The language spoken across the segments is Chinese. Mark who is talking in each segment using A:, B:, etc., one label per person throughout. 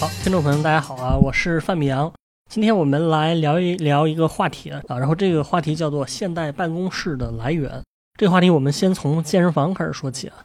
A: 好，听众朋友大家好啊，我是范米阳。今天我们来聊一聊一个话题啊，然后这个话题叫做现代办公室的来源。这个话题我们先从健身房开始说起啊。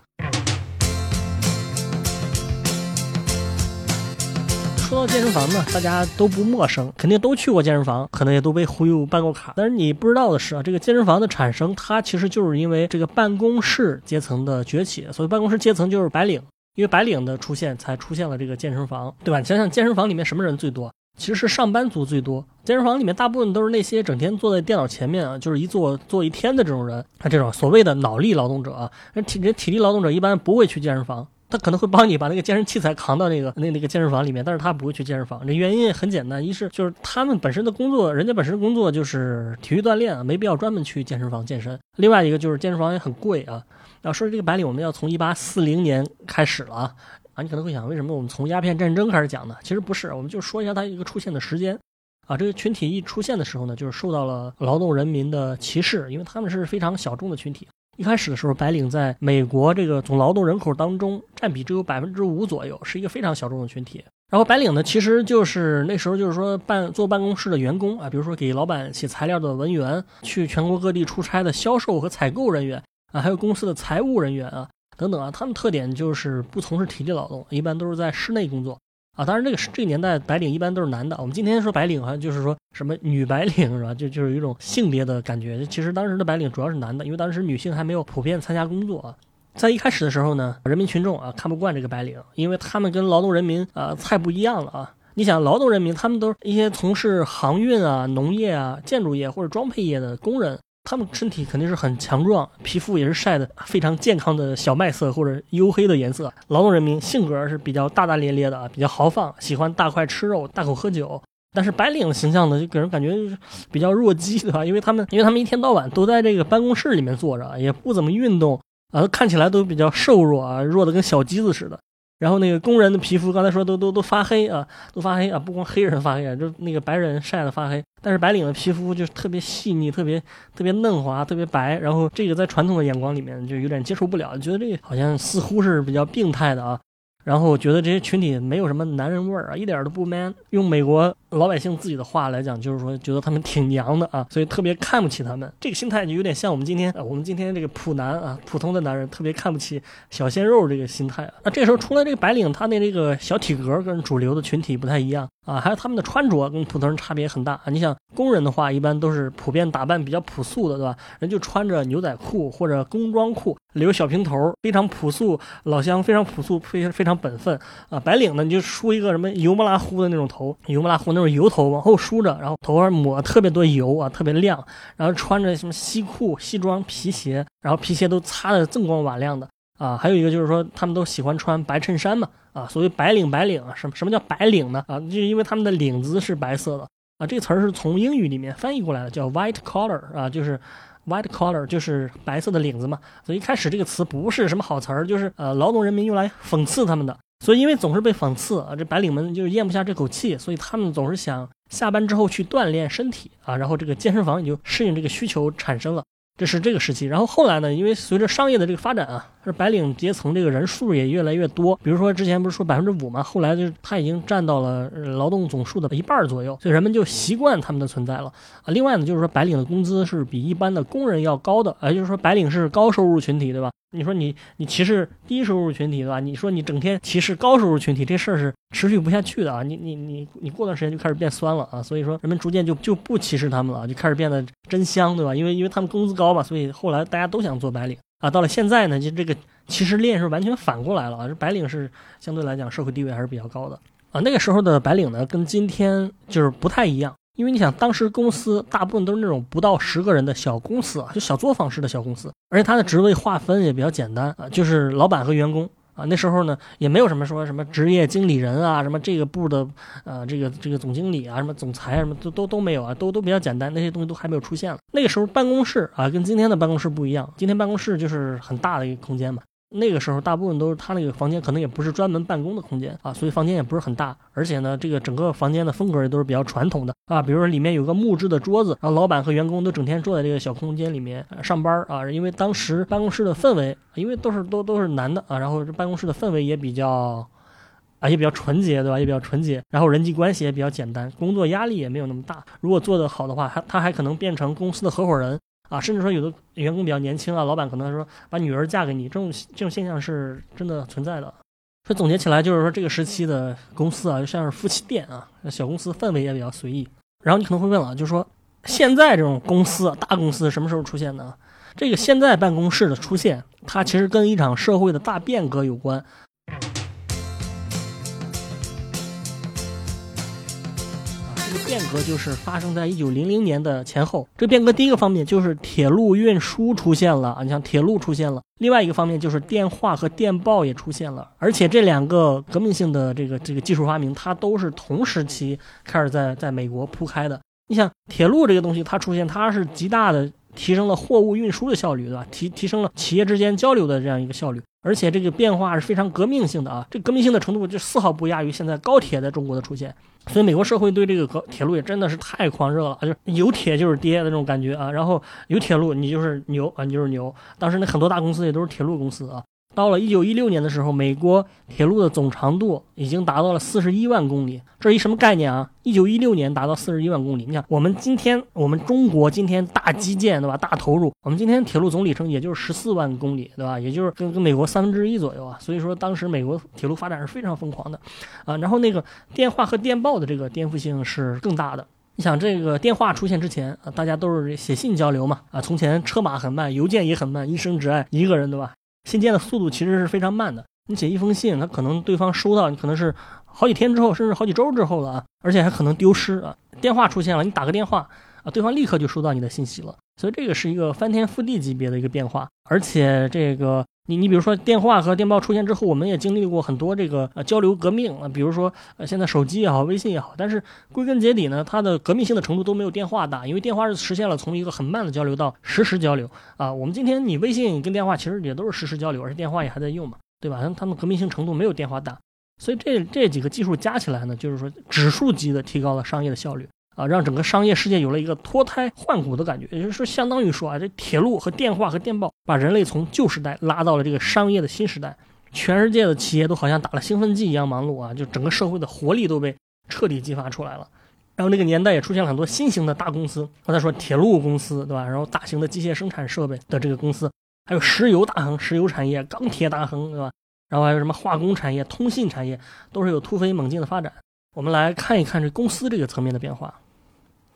A: 说到健身房呢，大家都不陌生，肯定都去过健身房，可能也都被忽悠办过卡。但是你不知道的是啊，这个健身房的产生，它其实就是因为这个办公室阶层的崛起。所以办公室阶层就是白领。因为白领的出现，才出现了这个健身房，对吧？想想健身房里面什么人最多？其实是上班族最多。健身房里面大部分都是那些整天坐在电脑前面啊，就是一坐坐一天的这种人。他这种所谓的脑力劳动者啊，人体人体力劳动者一般不会去健身房，他可能会帮你把那个健身器材扛到那个那那个健身房里面，但是他不会去健身房。这原因很简单，一是就是他们本身的工作，人家本身工作就是体育锻炼啊，没必要专门去健身房健身。另外一个就是健身房也很贵啊。要说这个白领，我们要从一八四零年开始了啊啊！你可能会想，为什么我们从鸦片战争开始讲呢？其实不是，我们就说一下它一个出现的时间啊。这个群体一出现的时候呢，就是受到了劳动人民的歧视，因为他们是非常小众的群体。一开始的时候，白领在美国这个总劳动人口当中占比只有百分之五左右，是一个非常小众的群体。然后白领呢，其实就是那时候就是说办坐办公室的员工啊，比如说给老板写材料的文员，去全国各地出差的销售和采购人员。啊，还有公司的财务人员啊，等等啊，他们特点就是不从事体力劳动，一般都是在室内工作啊。当然，这个这个年代白领一般都是男的。我们今天说白领好像就是说什么女白领是吧？就就是有一种性别的感觉。其实当时的白领主要是男的，因为当时女性还没有普遍参加工作啊。在一开始的时候呢，人民群众啊看不惯这个白领，因为他们跟劳动人民啊太不一样了啊。你想，劳动人民他们都是一些从事航运啊、农业啊、建筑业或者装配业的工人。他们身体肯定是很强壮，皮肤也是晒的非常健康的小麦色或者黝黑的颜色。劳动人民性格是比较大大咧咧的啊，比较豪放，喜欢大块吃肉、大口喝酒。但是白领形象呢，就给人感觉就是比较弱鸡，对吧？因为他们因为他们一天到晚都在这个办公室里面坐着，也不怎么运动啊，看起来都比较瘦弱啊，弱的跟小鸡子似的。然后那个工人的皮肤，刚才说都都都发黑啊，都发黑啊，不光黑人发黑啊，就那个白人晒的发黑。但是白领的皮肤就是特别细腻，特别特别嫩滑，特别白。然后这个在传统的眼光里面就有点接受不了，觉得这个好像似乎是比较病态的啊。然后觉得这些群体没有什么男人味儿啊，一点都不 man。用美国老百姓自己的话来讲，就是说觉得他们挺娘的啊，所以特别看不起他们。这个心态就有点像我们今天，我们今天这个普男啊，普通的男人特别看不起小鲜肉这个心态啊。那这时候出来这个白领，他的这个小体格跟主流的群体不太一样。啊，还有他们的穿着跟普通人差别很大啊！你想工人的话，一般都是普遍打扮比较朴素的，对吧？人就穿着牛仔裤或者工装裤，留小平头，非常朴素，老乡非常朴素，非非常本分啊！白领呢，你就梳一个什么油不拉乎的那种头，油不拉乎那种油头往后梳着，然后头上抹特别多油啊，特别亮，然后穿着什么西裤、西装、皮鞋，然后皮鞋都擦得锃光瓦亮的。啊，还有一个就是说，他们都喜欢穿白衬衫嘛。啊，所谓白领，白领啊，什么什么叫白领呢？啊，就是因为他们的领子是白色的。啊，这个词儿是从英语里面翻译过来的，叫 white collar。啊，就是 white collar 就是白色的领子嘛。所以一开始这个词不是什么好词儿，就是呃劳动人民用来讽刺他们的。所以因为总是被讽刺啊，这白领们就咽不下这口气，所以他们总是想下班之后去锻炼身体啊。然后这个健身房也就适应这个需求产生了。这是这个时期，然后后来呢？因为随着商业的这个发展啊，这白领阶层这个人数也越来越多。比如说之前不是说百分之五嘛，后来就是他已经占到了劳动总数的一半左右，所以人们就习惯他们的存在了啊。另外呢，就是说白领的工资是比一般的工人要高的，也就是说白领是高收入群体，对吧？你说你你歧视低收入群体，对吧？你说你整天歧视高收入群体，这事儿是持续不下去的啊！你你你你过段时间就开始变酸了啊！所以说人们逐渐就就不歧视他们了，就开始变得真香，对吧？因为因为他们工资高嘛，所以后来大家都想做白领啊。到了现在呢，就这个歧视链是完全反过来了啊！这白领是相对来讲社会地位还是比较高的啊。那个时候的白领呢，跟今天就是不太一样。因为你想，当时公司大部分都是那种不到十个人的小公司啊，就小作坊式的小公司，而且它的职位划分也比较简单啊，就是老板和员工啊。那时候呢，也没有什么说什么职业经理人啊，什么这个部的呃这个这个总经理啊，什么总裁啊，什么都都都没有啊，都都比较简单，那些东西都还没有出现了。那个时候办公室啊，跟今天的办公室不一样，今天办公室就是很大的一个空间嘛。那个时候，大部分都是他那个房间，可能也不是专门办公的空间啊，所以房间也不是很大。而且呢，这个整个房间的风格也都是比较传统的啊，比如说里面有个木质的桌子，然后老板和员工都整天坐在这个小空间里面上班啊。因为当时办公室的氛围，因为都是都都是男的啊，然后这办公室的氛围也比较。啊，也比较纯洁，对吧？也比较纯洁，然后人际关系也比较简单，工作压力也没有那么大。如果做得好的话，他他还可能变成公司的合伙人啊，甚至说有的员工比较年轻啊，老板可能说把女儿嫁给你，这种这种现象是真的存在的。所以总结起来就是说，这个时期的公司啊，就像是夫妻店啊，小公司氛围也比较随意。然后你可能会问了，就是说现在这种公司大公司什么时候出现的？这个现在办公室的出现，它其实跟一场社会的大变革有关。革就是发生在一九零零年的前后。这变革第一个方面就是铁路运输出现了啊，你像铁路出现了。另外一个方面就是电话和电报也出现了，而且这两个革命性的这个这个技术发明，它都是同时期开始在在美国铺开的。你想铁路这个东西它出现，它是极大的提升了货物运输的效率，对吧？提提升了企业之间交流的这样一个效率，而且这个变化是非常革命性的啊！这革命性的程度就丝毫不亚于现在高铁在中国的出现。所以美国社会对这个铁路也真的是太狂热了，就是有铁就是爹的那种感觉啊。然后有铁路你就是牛啊，你就是牛。当时那很多大公司也都是铁路公司啊。到了一九一六年的时候，美国铁路的总长度已经达到了四十一万公里，这是一什么概念啊？一九一六年达到四十一万公里，你看我们今天我们中国今天大基建对吧？大投入，我们今天铁路总里程也就是十四万公里对吧？也就是跟跟美国三分之一左右啊。所以说当时美国铁路发展是非常疯狂的，啊，然后那个电话和电报的这个颠覆性是更大的。你想这个电话出现之前啊，大家都是写信交流嘛，啊，从前车马很慢，邮件也很慢，一生只爱一个人对吧？信件的速度其实是非常慢的，你写一封信，它可能对方收到，你可能是好几天之后，甚至好几周之后了啊，而且还可能丢失啊。电话出现了，你打个电话啊，对方立刻就收到你的信息了，所以这个是一个翻天覆地级别的一个变化，而且这个。你你比如说电话和电报出现之后，我们也经历过很多这个呃交流革命啊，比如说呃现在手机也好，微信也好，但是归根结底呢，它的革命性的程度都没有电话大，因为电话是实现了从一个很慢的交流到实时交流啊。我们今天你微信跟电话其实也都是实时交流，而且电话也还在用嘛，对吧？它们革命性程度没有电话大，所以这这几个技术加起来呢，就是说指数级的提高了商业的效率。啊，让整个商业世界有了一个脱胎换骨的感觉，也就是说，相当于说啊，这铁路和电话和电报把人类从旧时代拉到了这个商业的新时代，全世界的企业都好像打了兴奋剂一样忙碌啊，就整个社会的活力都被彻底激发出来了。然后那个年代也出现了很多新型的大公司，刚才说铁路公司对吧？然后大型的机械生产设备的这个公司，还有石油大亨、石油产业、钢铁大亨对吧？然后还有什么化工产业、通信产业，都是有突飞猛进的发展。我们来看一看这公司这个层面的变化。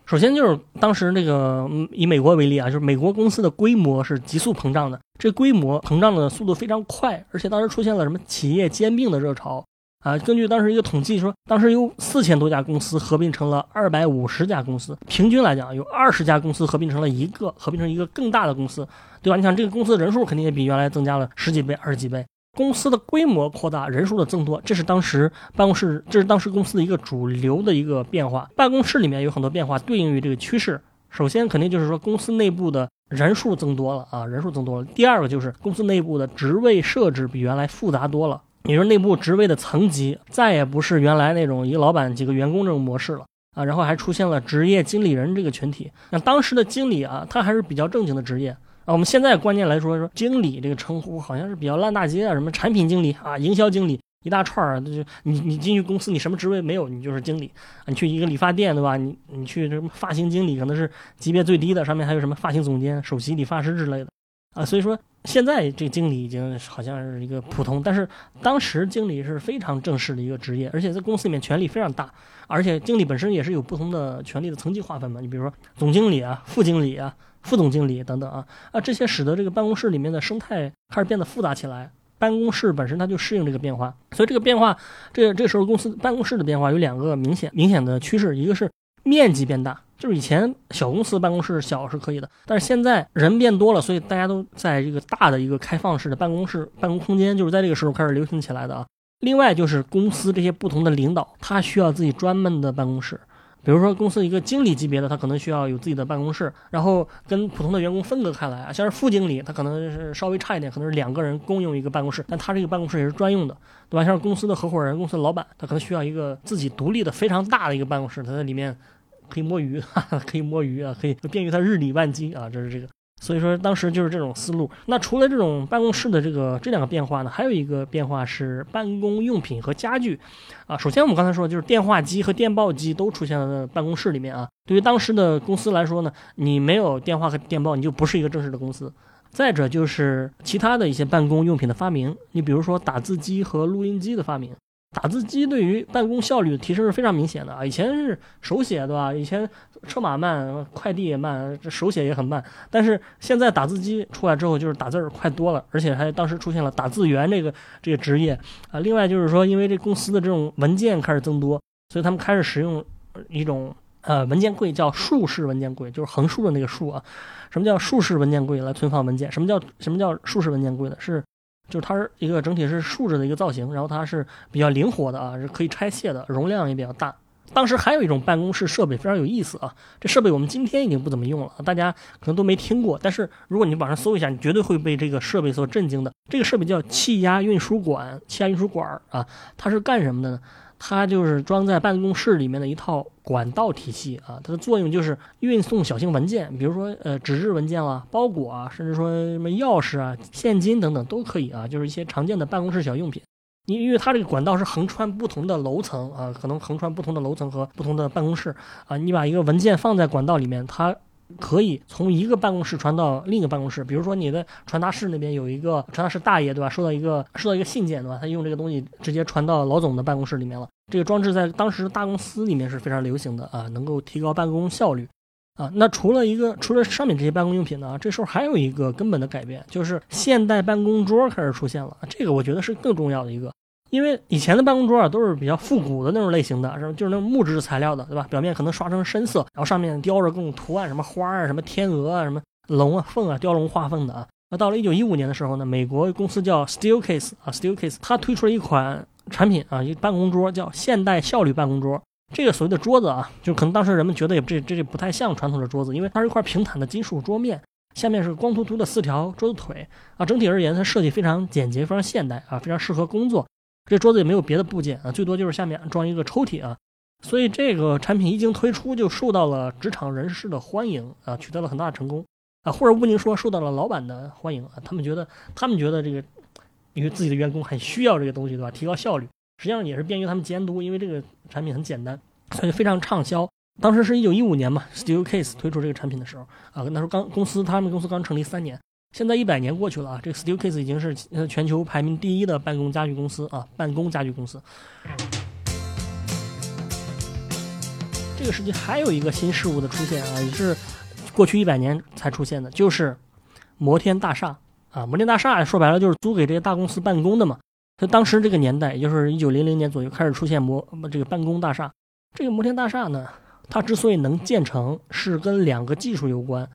A: 首先就是当时那个以美国为例啊，就是美国公司的规模是急速膨胀的，这规模膨胀的速度非常快，而且当时出现了什么企业兼并的热潮啊。根据当时一个统计说，当时有四千多家公司合并成了二百五十家公司，平均来讲有二十家公司合并成了一个，合并成一个更大的公司，对吧？你想这个公司的人数肯定也比原来增加了十几倍、二十几倍。公司的规模扩大，人数的增多，这是当时办公室，这是当时公司的一个主流的一个变化。办公室里面有很多变化，对应于这个趋势。首先，肯定就是说公司内部的人数增多了啊，人数增多了。第二个就是公司内部的职位设置比原来复杂多了，也就是内部职位的层级再也不是原来那种一个老板几个员工这种模式了啊。然后还出现了职业经理人这个群体。那当时的经理啊，他还是比较正经的职业。我们现在观念来说，说经理这个称呼好像是比较烂大街啊，什么产品经理啊、营销经理一大串儿，就你你进去公司，你什么职位没有，你就是经理。你去一个理发店，对吧？你你去什么发型经理，可能是级别最低的，上面还有什么发型总监、首席理发师之类的啊。所以说，现在这个经理已经好像是一个普通，但是当时经理是非常正式的一个职业，而且在公司里面权力非常大，而且经理本身也是有不同的权力的层级划分嘛。你比如说总经理啊、副经理啊。副总经理等等啊啊，这些使得这个办公室里面的生态开始变得复杂起来。办公室本身它就适应这个变化，所以这个变化，这这时候公司办公室的变化有两个明显明显的趋势，一个是面积变大，就是以前小公司办公室小是可以的，但是现在人变多了，所以大家都在这个大的一个开放式的办公室办公空间，就是在这个时候开始流行起来的啊。另外就是公司这些不同的领导，他需要自己专门的办公室。比如说，公司一个经理级别的，他可能需要有自己的办公室，然后跟普通的员工分隔开来啊。像是副经理，他可能是稍微差一点，可能是两个人共用一个办公室，但他这个办公室也是专用的，对吧？像是公司的合伙人、公司的老板，他可能需要一个自己独立的非常大的一个办公室，他在里面可以摸鱼，哈 哈可以摸鱼啊，可以便于他日理万机啊。这是这个。所以说当时就是这种思路。那除了这种办公室的这个这两个变化呢，还有一个变化是办公用品和家具。啊，首先我们刚才说就是电话机和电报机都出现了办公室里面啊。对于当时的公司来说呢，你没有电话和电报，你就不是一个正式的公司。再者就是其他的一些办公用品的发明，你比如说打字机和录音机的发明。打字机对于办公效率的提升是非常明显的啊！以前是手写，对吧？以前车马慢，快递也慢，这手写也很慢。但是现在打字机出来之后，就是打字儿快多了，而且还当时出现了打字员这个这个职业啊。另外就是说，因为这公司的这种文件开始增多，所以他们开始使用一种呃文件柜，叫竖式文件柜，就是横竖的那个竖啊。什么叫竖式文件柜来存放文件？什么叫什么叫竖式文件柜呢？是。就是它是一个整体是竖着的一个造型，然后它是比较灵活的啊，是可以拆卸的，容量也比较大。当时还有一种办公室设备非常有意思啊，这设备我们今天已经不怎么用了，大家可能都没听过。但是如果你网上搜一下，你绝对会被这个设备所震惊的。这个设备叫气压运输管，气压运输管啊，它是干什么的呢？它就是装在办公室里面的一套管道体系啊，它的作用就是运送小型文件，比如说呃纸质文件啦、包裹啊，甚至说什么钥匙啊、现金等等都可以啊，就是一些常见的办公室小用品。你因为它这个管道是横穿不同的楼层啊，可能横穿不同的楼层和不同的办公室啊，你把一个文件放在管道里面，它。可以从一个办公室传到另一个办公室，比如说你的传达室那边有一个传达室大爷，对吧？收到一个收到一个信件，对吧？他用这个东西直接传到老总的办公室里面了。这个装置在当时大公司里面是非常流行的啊，能够提高办公效率啊。那除了一个除了上面这些办公用品呢，这时候还有一个根本的改变，就是现代办公桌开始出现了。这个我觉得是更重要的一个。因为以前的办公桌啊都是比较复古的那种类型的，是吧？就是那种木质材料的，对吧？表面可能刷成深色，然后上面雕着各种图案，什么花啊、什么天鹅啊、什么龙啊、凤啊，雕龙画凤的啊。那到了一九一五年的时候呢，美国公司叫 Steelcase 啊，Steelcase，它推出了一款产品啊，一个办公桌叫现代效率办公桌。这个所谓的桌子啊，就可能当时人们觉得也这这这不太像传统的桌子，因为它是一块平坦的金属桌面，下面是光秃秃的四条桌子腿啊。整体而言，它设计非常简洁，非常现代啊，非常适合工作。这桌子也没有别的部件啊，最多就是下面装一个抽屉啊，所以这个产品一经推出就受到了职场人士的欢迎啊，取得了很大的成功啊，或者不宁说受到了老板的欢迎啊，他们觉得他们觉得这个因为自己的员工很需要这个东西对吧，提高效率，实际上也是便于他们监督，因为这个产品很简单，所以非常畅销。当时是一九一五年嘛，Steelcase 推出这个产品的时候啊，那时候刚公司他们公司刚成立三年。现在一百年过去了啊，这个 Steelcase 已经是全球排名第一的办公家具公司啊，办公家具公司。这个时期还有一个新事物的出现啊，也是过去一百年才出现的，就是摩天大厦啊。摩天大厦说白了就是租给这些大公司办公的嘛。在当时这个年代，也就是一九零零年左右开始出现摩这个办公大厦。这个摩天大厦呢，它之所以能建成，是跟两个技术有关。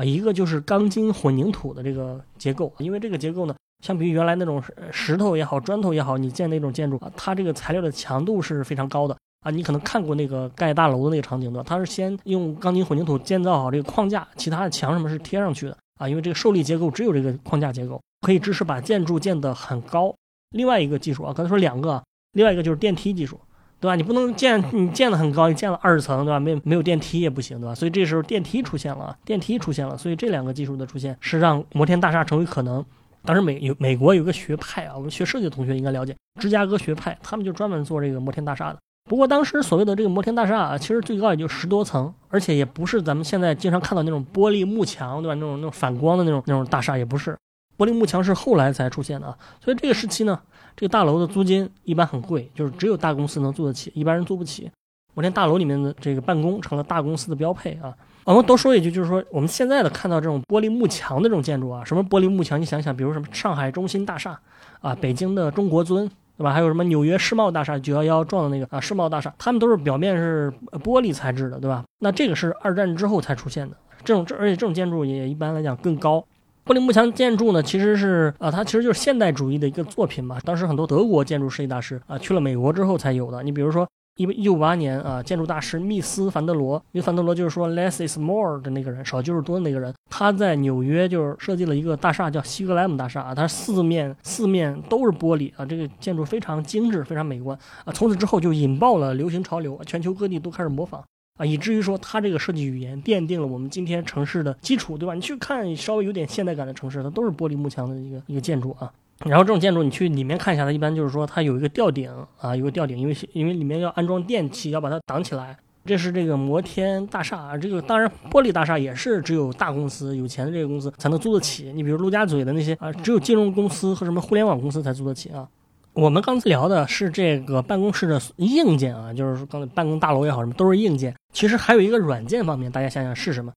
A: 啊，一个就是钢筋混凝土的这个结构，因为这个结构呢，相比于原来那种石头也好、砖头也好，你建那种建筑啊，它这个材料的强度是非常高的啊。你可能看过那个盖大楼的那个场景的，它是先用钢筋混凝土建造好这个框架，其他的墙什么是贴上去的啊。因为这个受力结构只有这个框架结构可以支持把建筑建得很高。另外一个技术啊，刚才说两个，另外一个就是电梯技术。对吧？你不能建，你建的很高，你建了二十层，对吧？没没有电梯也不行，对吧？所以这时候电梯出现了，电梯出现了，所以这两个技术的出现是让摩天大厦成为可能。当时美有美国有个学派啊，我们学设计的同学应该了解，芝加哥学派，他们就专门做这个摩天大厦的。不过当时所谓的这个摩天大厦啊，其实最高也就十多层，而且也不是咱们现在经常看到那种玻璃幕墙，对吧？那种那种反光的那种那种大厦也不是，玻璃幕墙是后来才出现的啊。所以这个时期呢。这个大楼的租金一般很贵，就是只有大公司能租得起，一般人租不起。摩天大楼里面的这个办公成了大公司的标配啊。我们多说一句，就是说我们现在的看到这种玻璃幕墙的这种建筑啊，什么玻璃幕墙？你想想，比如什么上海中心大厦啊，北京的中国尊，对吧？还有什么纽约世贸大厦，九幺幺撞的那个啊世贸大厦，他们都是表面是玻璃材质的，对吧？那这个是二战之后才出现的，这种这而且这种建筑也一般来讲更高。玻璃幕墙建筑呢，其实是啊，它其实就是现代主义的一个作品嘛。当时很多德国建筑设计大师啊，去了美国之后才有的。你比如说，一一九五八年啊，建筑大师密斯凡德罗，密斯凡德罗就是说 less is more 的那个人，少就是多的那个人。他在纽约就是设计了一个大厦，叫西格莱姆大厦啊，它四面四面都是玻璃啊，这个建筑非常精致，非常美观啊。从此之后就引爆了流行潮流，全球各地都开始模仿。啊，以至于说它这个设计语言奠定了我们今天城市的基础，对吧？你去看稍微有点现代感的城市，它都是玻璃幕墙的一个一个建筑啊。然后这种建筑你去里面看一下，它一般就是说它有一个吊顶啊，有个吊顶，因为因为里面要安装电器，要把它挡起来。这是这个摩天大厦啊，这个当然玻璃大厦也是只有大公司、有钱的这个公司才能租得起。你比如陆家嘴的那些啊，只有金融公司和什么互联网公司才租得起啊。我们刚才聊的是这个办公室的硬件啊，就是说刚才办公大楼也好，什么都是硬件。其实还有一个软件方面，大家想想是什么？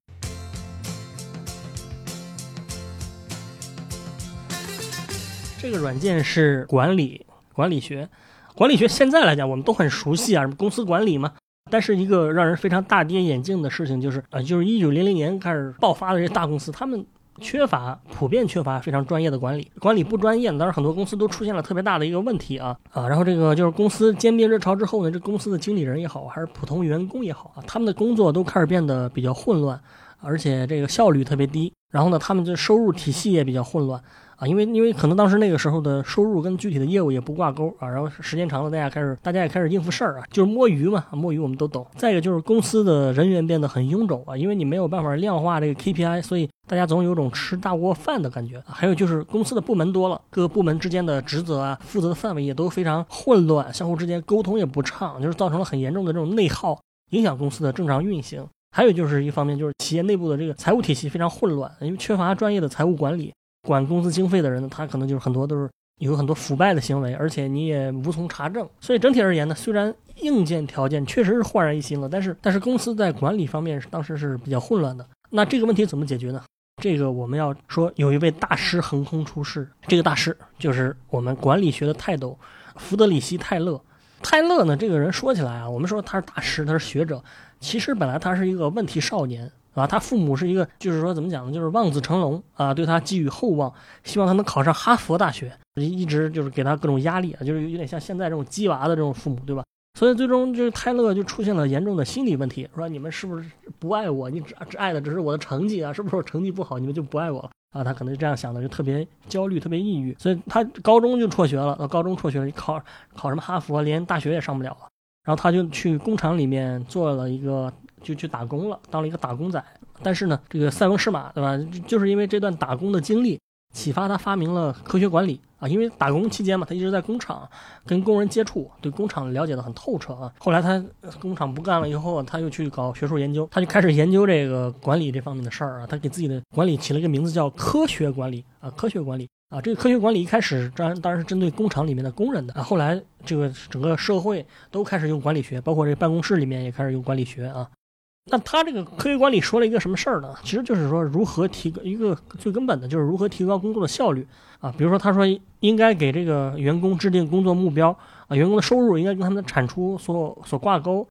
A: 这个软件是管理管理学。管理学现在来讲，我们都很熟悉啊，什么公司管理嘛。但是一个让人非常大跌眼镜的事情就是，呃，就是一九零零年开始爆发的这些大公司，他们缺乏普遍缺乏非常专业的管理，管理不专业，当然很多公司都出现了特别大的一个问题啊啊。然后这个就是公司兼并热潮之后呢，这公司的经理人也好，还是普通员工也好啊，他们的工作都开始变得比较混乱，而且这个效率特别低。然后呢，他们的收入体系也比较混乱。啊，因为因为可能当时那个时候的收入跟具体的业务也不挂钩啊，然后时间长了，大家开始大家也开始应付事儿啊，就是摸鱼嘛，摸鱼我们都懂。再一个就是公司的人员变得很臃肿啊，因为你没有办法量化这个 KPI，所以大家总有种吃大锅饭的感觉。还有就是公司的部门多了，各个部门之间的职责啊、负责的范围也都非常混乱，相互之间沟通也不畅，就是造成了很严重的这种内耗，影响公司的正常运行。还有就是一方面就是企业内部的这个财务体系非常混乱，因为缺乏专业的财务管理。管公司经费的人呢，他可能就是很多都是有很多腐败的行为，而且你也无从查证。所以整体而言呢，虽然硬件条件确实是焕然一新了，但是但是公司在管理方面是当时是比较混乱的。那这个问题怎么解决呢？这个我们要说有一位大师横空出世，这个大师就是我们管理学的泰斗弗德里希·泰勒。泰勒呢，这个人说起来啊，我们说他是大师，他是学者，其实本来他是一个问题少年。啊，他父母是一个，就是说怎么讲呢？就是望子成龙啊，对他寄予厚望，希望他能考上哈佛大学，一直就是给他各种压力啊，就是有点像现在这种鸡娃的这种父母，对吧？所以最终就是泰勒就出现了严重的心理问题，说你们是不是不爱我？你只只爱的只是我的成绩啊？是不是我成绩不好，你们就不爱我了啊？他可能是这样想的，就特别焦虑，特别抑郁。所以他高中就辍学了，到高中辍学了，考考什么哈佛，连大学也上不了了。然后他就去工厂里面做了一个。就去打工了，当了一个打工仔。但是呢，这个塞翁失马，对吧？就是因为这段打工的经历，启发他发明了科学管理啊。因为打工期间嘛，他一直在工厂跟工人接触，对工厂了解的很透彻啊。后来他工厂不干了以后，他又去搞学术研究，他就开始研究这个管理这方面的事儿啊。他给自己的管理起了一个名字叫科学管理啊，科学管理啊。这个科学管理一开始当然当然是针对工厂里面的工人的啊。后来这个整个社会都开始用管理学，包括这办公室里面也开始用管理学啊。那他这个科学管理说了一个什么事儿呢？其实就是说如何提高一个最根本的，就是如何提高工作的效率啊。比如说，他说应该给这个员工制定工作目标啊，员工的收入应该跟他们的产出所所挂钩。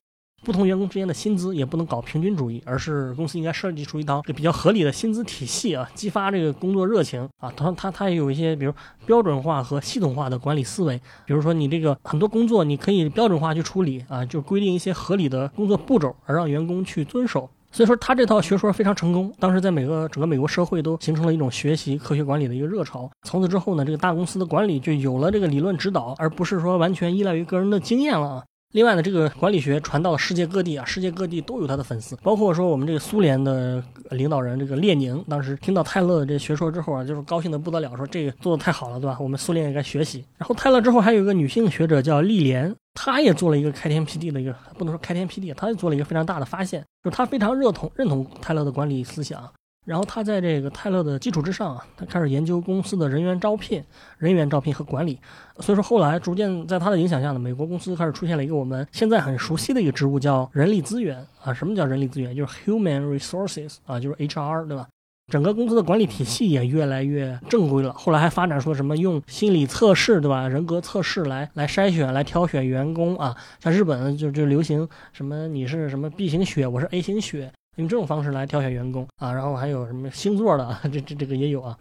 A: 不同员工之间的薪资也不能搞平均主义，而是公司应该设计出一套比较合理的薪资体系啊，激发这个工作热情啊。他他他也有一些，比如标准化和系统化的管理思维，比如说你这个很多工作你可以标准化去处理啊，就规定一些合理的工作步骤，而让员工去遵守。所以说他这套学说非常成功，当时在每个整个美国社会都形成了一种学习科学管理的一个热潮。从此之后呢，这个大公司的管理就有了这个理论指导，而不是说完全依赖于个人的经验了啊。另外呢，这个管理学传到了世界各地啊，世界各地都有他的粉丝，包括说我们这个苏联的领导人这个列宁，当时听到泰勒的这学说之后啊，就是高兴的不得了，说这个做的太好了，对吧？我们苏联也该学习。然后泰勒之后还有一个女性学者叫丽莲，她也做了一个开天辟地的一个，不能说开天辟地，她也做了一个非常大的发现，就是她非常认同认同泰勒的管理思想。然后他在这个泰勒的基础之上啊，他开始研究公司的人员招聘、人员招聘和管理。所以说后来逐渐在他的影响下呢，美国公司开始出现了一个我们现在很熟悉的一个职务，叫人力资源啊。什么叫人力资源？就是 human resources 啊，就是 HR 对吧？整个公司的管理体系也越来越正规了。后来还发展出什么用心理测试对吧？人格测试来来筛选、来挑选员工啊。像日本就就流行什么你是什么 B 型血，我是 A 型血。用这种方式来挑选员工啊，然后还有什么星座的，这这这个也有啊。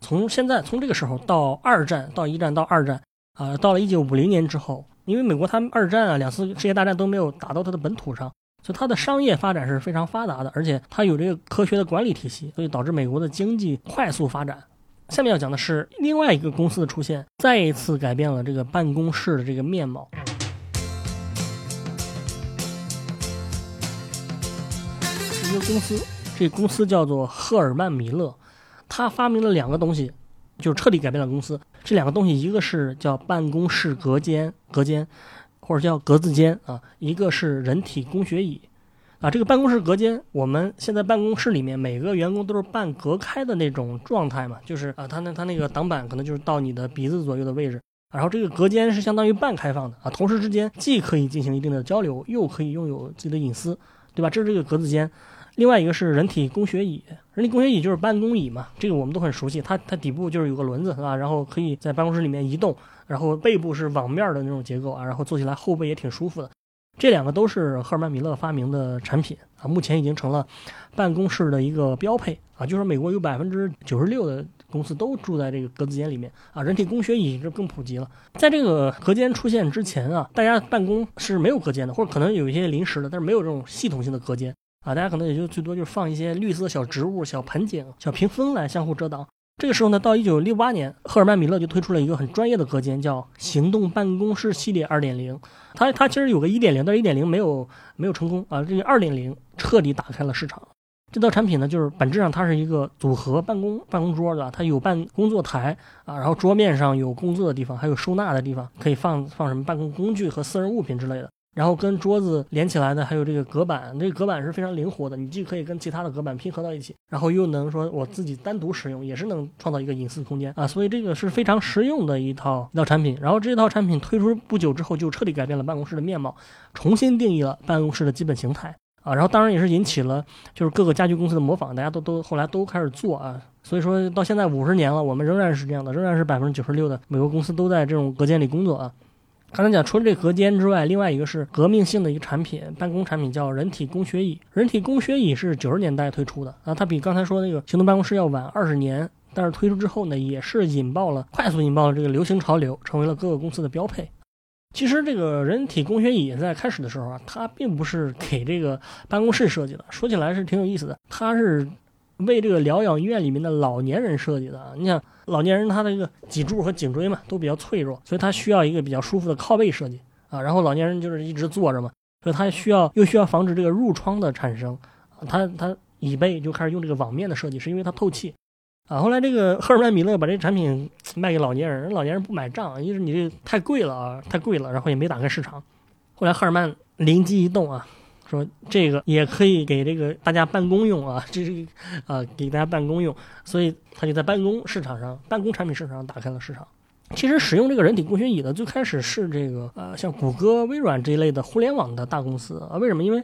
A: 从现在从这个时候到二战，到一战到二战啊，到了一九五零年之后，因为美国他们二战啊两次世界大战都没有打到它的本土上，所以它的商业发展是非常发达的，而且它有这个科学的管理体系，所以导致美国的经济快速发展。下面要讲的是另外一个公司的出现，再一次改变了这个办公室的这个面貌。一个公司，这公司叫做赫尔曼·米勒，他发明了两个东西，就是彻底改变了公司。这两个东西，一个是叫办公室隔间，隔间，或者叫格子间啊，一个是人体工学椅。啊，这个办公室隔间，我们现在办公室里面每个员工都是半隔开的那种状态嘛，就是啊，他那他那个挡板可能就是到你的鼻子左右的位置，然后这个隔间是相当于半开放的啊，同事之间既可以进行一定的交流，又可以拥有自己的隐私，对吧？这是这个格子间。另外一个是人体工学椅，人体工学椅就是办公椅嘛，这个我们都很熟悉，它它底部就是有个轮子啊，然后可以在办公室里面移动，然后背部是网面的那种结构啊，然后坐起来后背也挺舒服的。这两个都是赫尔曼·米勒发明的产品啊，目前已经成了办公室的一个标配啊。就是美国有百分之九十六的公司都住在这个格子间里面啊。人体工学椅就更普及了。在这个隔间出现之前啊，大家办公是没有隔间的，或者可能有一些临时的，但是没有这种系统性的隔间啊。大家可能也就最多就是放一些绿色小植物、小盆景、小屏风来相互遮挡。这个时候呢，到一九六八年，赫尔曼·米勒就推出了一个很专业的隔间，叫行动办公室系列二点零。它它其实有个一点零，但是一点零没有没有成功啊。这个二点零彻底打开了市场。这套产品呢，就是本质上它是一个组合办公办公桌的，它有办工作台啊，然后桌面上有工作的地方，还有收纳的地方，可以放放什么办公工具和私人物品之类的。然后跟桌子连起来的还有这个隔板，这个隔板是非常灵活的，你既可以跟其他的隔板拼合到一起，然后又能说我自己单独使用，也是能创造一个隐私空间啊，所以这个是非常实用的一套一套产品。然后这套产品推出不久之后，就彻底改变了办公室的面貌，重新定义了办公室的基本形态啊。然后当然也是引起了就是各个家居公司的模仿，大家都都后来都开始做啊。所以说到现在五十年了，我们仍然是这样的，仍然是百分之九十六的美国公司都在这种隔间里工作啊。刚才讲，除了这隔间之外，另外一个是革命性的一个产品，办公产品叫人体工学椅。人体工学椅是九十年代推出的啊，它比刚才说那个行动办公室要晚二十年，但是推出之后呢，也是引爆了，快速引爆了这个流行潮流，成为了各个公司的标配。其实这个人体工学椅在开始的时候啊，它并不是给这个办公室设计的，说起来是挺有意思的，它是。为这个疗养院里面的老年人设计的，你想老年人他的这个脊柱和颈椎嘛都比较脆弱，所以他需要一个比较舒服的靠背设计啊。然后老年人就是一直坐着嘛，所以他需要又需要防止这个褥疮的产生，他他椅背就开始用这个网面的设计，是因为它透气啊。后来这个赫尔曼米勒把这产品卖给老年人，老年人不买账，因为你这太贵了啊，太贵了，然后也没打开市场。后来赫尔曼灵机一动啊。说这个也可以给这个大家办公用啊，这是啊给大家办公用，所以他就在办公市场上、办公产品市场上打开了市场。其实使用这个人体工学椅的最开始是这个呃像谷歌、微软这一类的互联网的大公司啊。为什么？因为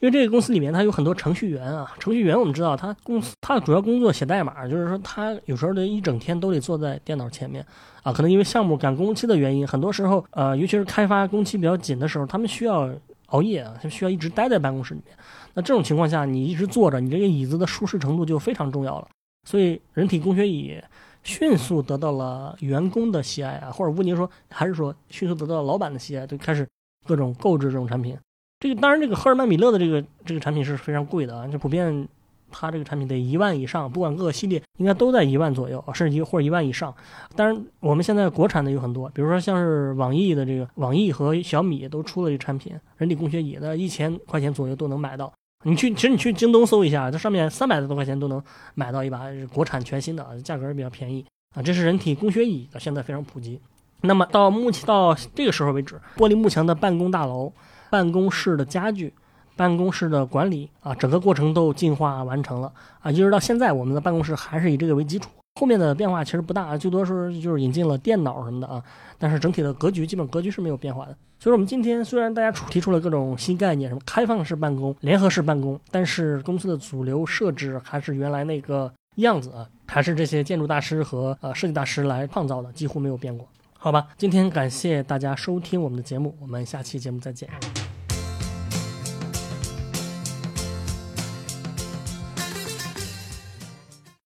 A: 因为这个公司里面它有很多程序员啊。程序员我们知道，他公司他的主要工作写代码，就是说他有时候得一整天都得坐在电脑前面啊。可能因为项目赶工期的原因，很多时候呃，尤其是开发工期比较紧的时候，他们需要。熬夜啊，他需要一直待在办公室里面。那这种情况下，你一直坐着，你这个椅子的舒适程度就非常重要了。所以，人体工学椅迅速得到了员工的喜爱啊，或者吴宁说，还是说迅速得到了老板的喜爱，就开始各种购置这种产品。这个当然，这个赫尔曼·米勒的这个这个产品是非常贵的啊，就普遍。它这个产品得一万以上，不管各个系列应该都在一万左右，甚至一或者一万以上。当然，我们现在国产的有很多，比如说像是网易的这个网易和小米都出了这产品，人体工学椅的一千块钱左右都能买到。你去，其实你去京东搜一下，这上面三百多块钱都能买到一把国产全新的，价格也比较便宜啊。这是人体工学椅，现在非常普及。那么到目前到这个时候为止，玻璃幕墙的办公大楼、办公室的家具。办公室的管理啊，整个过程都进化完成了啊，一直到现在，我们的办公室还是以这个为基础。后面的变化其实不大，最多是就是引进了电脑什么的啊，但是整体的格局基本格局是没有变化的。所以说，我们今天虽然大家提出了各种新概念，什么开放式办公、联合式办公，但是公司的主流设置还是原来那个样子啊，还是这些建筑大师和呃设计大师来创造的，几乎没有变过。好吧，今天感谢大家收听我们的节目，我们下期节目再见。